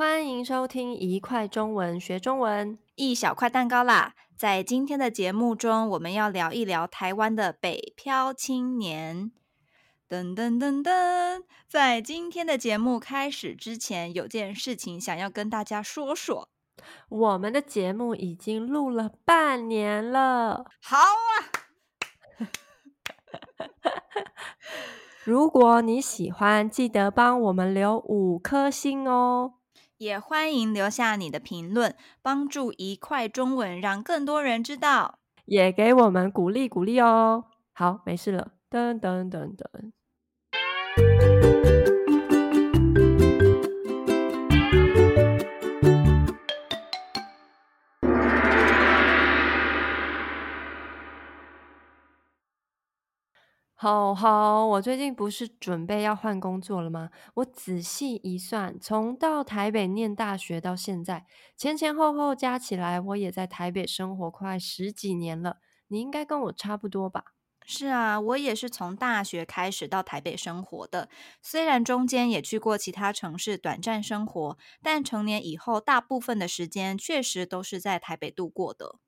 欢迎收听一块中文学中文，一小块蛋糕啦！在今天的节目中，我们要聊一聊台湾的北漂青年。噔噔噔噔，在今天的节目开始之前，有件事情想要跟大家说说。我们的节目已经录了半年了，好啊！如果你喜欢，记得帮我们留五颗星哦。也欢迎留下你的评论，帮助一块中文让更多人知道，也给我们鼓励鼓励哦。好，没事了，噔噔噔噔。哦好，我最近不是准备要换工作了吗？我仔细一算，从到台北念大学到现在，前前后后加起来，我也在台北生活快十几年了。你应该跟我差不多吧？是啊，我也是从大学开始到台北生活的。虽然中间也去过其他城市短暂生活，但成年以后，大部分的时间确实都是在台北度过的。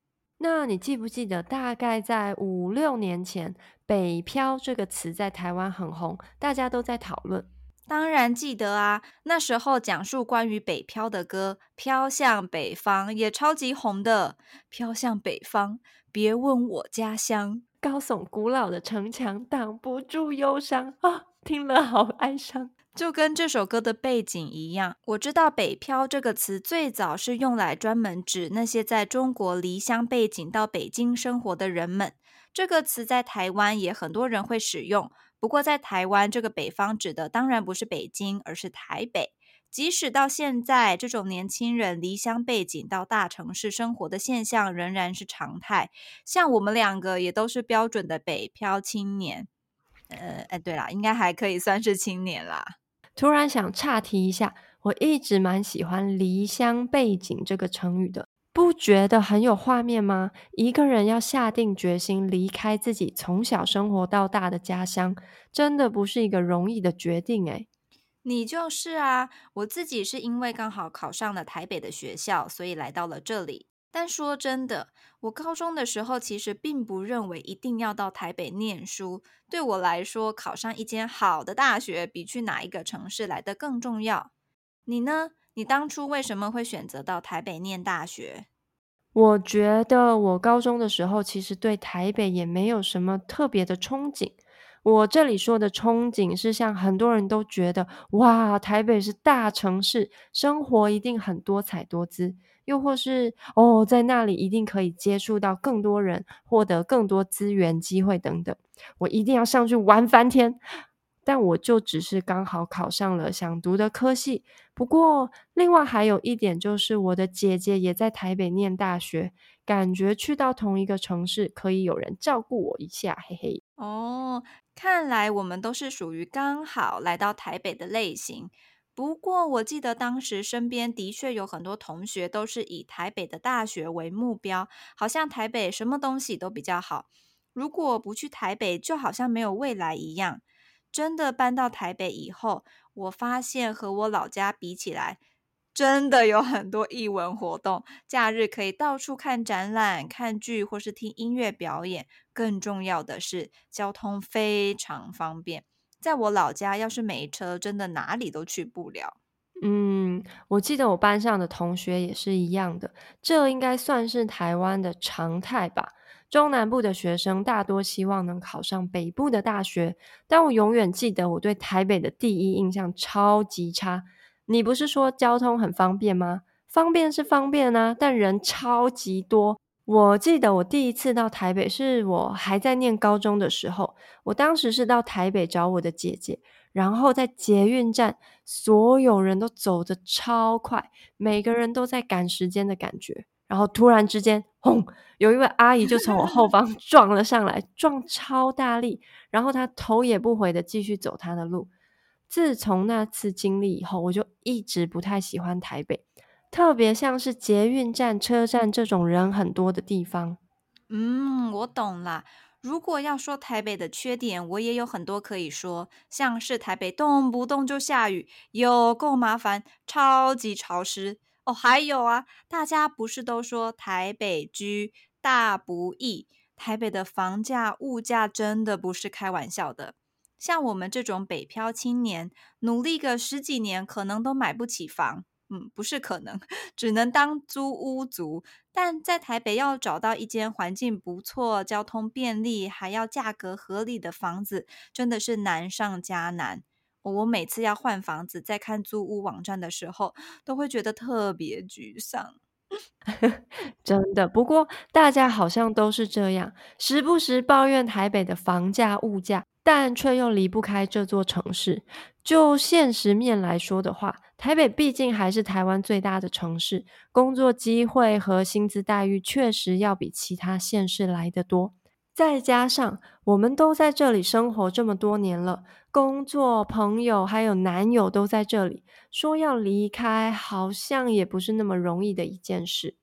那你记不记得，大概在五六年前，“北漂”这个词在台湾很红，大家都在讨论。当然记得啊，那时候讲述关于北漂的歌《飘向北方》也超级红的。飘向北方，别问我家乡，高耸古老的城墙挡不住忧伤啊，听了好哀伤。就跟这首歌的背景一样，我知道“北漂”这个词最早是用来专门指那些在中国离乡背井到北京生活的人们。这个词在台湾也很多人会使用，不过在台湾，这个北方指的当然不是北京，而是台北。即使到现在，这种年轻人离乡背井到大城市生活的现象仍然是常态。像我们两个也都是标准的北漂青年。呃，哎，对啦，应该还可以算是青年啦。突然想岔题一下，我一直蛮喜欢“离乡背景”这个成语的，不觉得很有画面吗？一个人要下定决心离开自己从小生活到大的家乡，真的不是一个容易的决定诶。你就是啊，我自己是因为刚好考上了台北的学校，所以来到了这里。但说真的，我高中的时候其实并不认为一定要到台北念书。对我来说，考上一间好的大学比去哪一个城市来得更重要。你呢？你当初为什么会选择到台北念大学？我觉得我高中的时候其实对台北也没有什么特别的憧憬。我这里说的憧憬是像很多人都觉得，哇，台北是大城市，生活一定很多彩多姿。又或是哦，在那里一定可以接触到更多人，获得更多资源、机会等等。我一定要上去玩翻天。但我就只是刚好考上了想读的科系。不过，另外还有一点就是，我的姐姐也在台北念大学，感觉去到同一个城市，可以有人照顾我一下，嘿嘿。哦，看来我们都是属于刚好来到台北的类型。不过，我记得当时身边的确有很多同学都是以台北的大学为目标，好像台北什么东西都比较好。如果不去台北，就好像没有未来一样。真的搬到台北以后，我发现和我老家比起来，真的有很多艺文活动，假日可以到处看展览、看剧或是听音乐表演。更重要的是，交通非常方便。在我老家，要是没车，真的哪里都去不了。嗯，我记得我班上的同学也是一样的，这应该算是台湾的常态吧。中南部的学生大多希望能考上北部的大学，但我永远记得我对台北的第一印象超级差。你不是说交通很方便吗？方便是方便啊，但人超级多。我记得我第一次到台北是我还在念高中的时候，我当时是到台北找我的姐姐，然后在捷运站，所有人都走得超快，每个人都在赶时间的感觉，然后突然之间，轰，有一位阿姨就从我后方 撞了上来，撞超大力，然后她头也不回的继续走她的路。自从那次经历以后，我就一直不太喜欢台北。特别像是捷运站、车站这种人很多的地方。嗯，我懂啦。如果要说台北的缺点，我也有很多可以说，像是台北动不动就下雨，有够麻烦，超级潮湿哦。还有啊，大家不是都说台北居大不易？台北的房价、物价真的不是开玩笑的。像我们这种北漂青年，努力个十几年，可能都买不起房。嗯，不是可能，只能当租屋族。但在台北要找到一间环境不错、交通便利，还要价格合理的房子，真的是难上加难。我每次要换房子，在看租屋网站的时候，都会觉得特别沮丧。真的，不过大家好像都是这样，时不时抱怨台北的房价、物价。但却又离不开这座城市。就现实面来说的话，台北毕竟还是台湾最大的城市，工作机会和薪资待遇确实要比其他县市来得多。再加上我们都在这里生活这么多年了，工作、朋友还有男友都在这里，说要离开，好像也不是那么容易的一件事。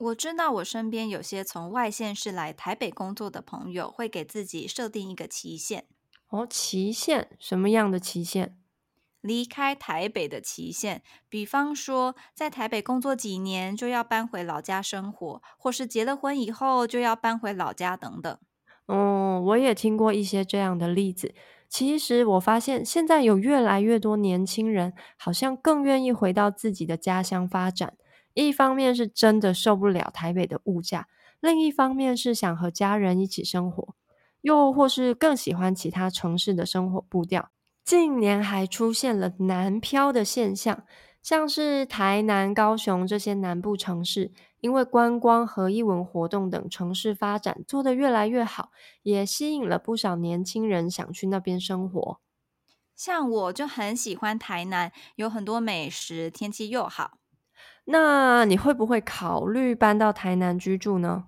我知道我身边有些从外县市来台北工作的朋友，会给自己设定一个期限。哦，期限？什么样的期限？离开台北的期限。比方说，在台北工作几年就要搬回老家生活，或是结了婚以后就要搬回老家等等。哦，我也听过一些这样的例子。其实我发现，现在有越来越多年轻人，好像更愿意回到自己的家乡发展。一方面是真的受不了台北的物价，另一方面是想和家人一起生活，又或是更喜欢其他城市的生活步调。近年还出现了南漂的现象，像是台南、高雄这些南部城市，因为观光和艺文活动等城市发展做得越来越好，也吸引了不少年轻人想去那边生活。像我就很喜欢台南，有很多美食，天气又好。那你会不会考虑搬到台南居住呢？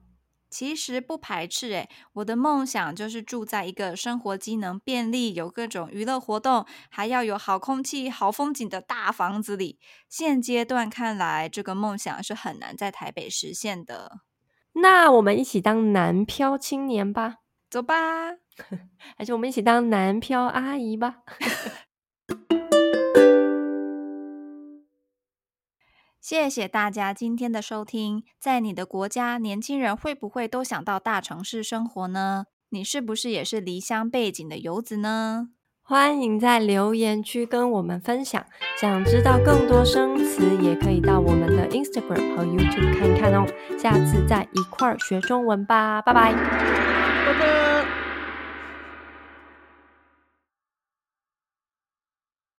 其实不排斥诶，我的梦想就是住在一个生活机能便利、有各种娱乐活动，还要有好空气、好风景的大房子里。现阶段看来，这个梦想是很难在台北实现的。那我们一起当南漂青年吧，走吧，还是我们一起当南漂阿姨吧。谢谢大家今天的收听。在你的国家，年轻人会不会都想到大城市生活呢？你是不是也是离乡背景的游子呢？欢迎在留言区跟我们分享。想知道更多生词，也可以到我们的 Instagram 和 YouTube 看看哦。下次再一块儿学中文吧，拜拜。拜拜。